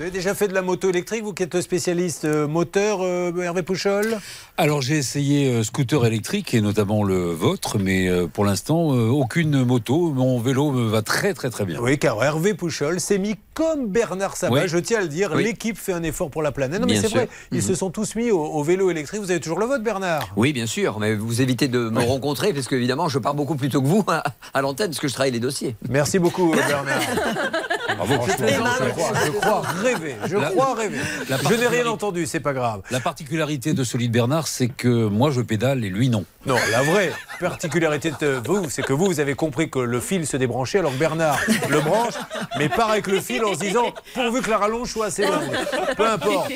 Vous avez déjà fait de la moto électrique, vous qui êtes spécialiste euh, moteur, euh, Hervé Pouchol? Alors j'ai essayé euh, scooter électrique et notamment le vôtre, mais euh, pour l'instant euh, aucune moto. Mon vélo me va très très très bien. Oui, car Hervé Pouchol s'est mis comme Bernard Sabat, Oui. je tiens à le dire. Oui. L'équipe fait un effort pour la planète. Non, mais c'est vrai, ils Mhm. se sont tous mis au, au vélo électrique. Vous avez toujours le vote, Bernard? Oui, bien sûr, mais vous évitez de me rencontrer parce qu'évidemment, je pars beaucoup plus tôt que vous à, à l'antenne parce que je travaille les dossiers. Merci beaucoup, Bernard. Bravo. Je crois, je crois rêver. Je La- crois rêver. Je n'ai rien entendu, c'est pas grave. La particularité de celui de Bernard, c'est que moi je pédale et lui non. Non, la vraie particularité de vous, c'est que vous, vous avez compris que le fil se débranchait alors que Bernard le branche, mais part avec le fil en se disant pourvu que la rallonge soit assez longue. Peu importe.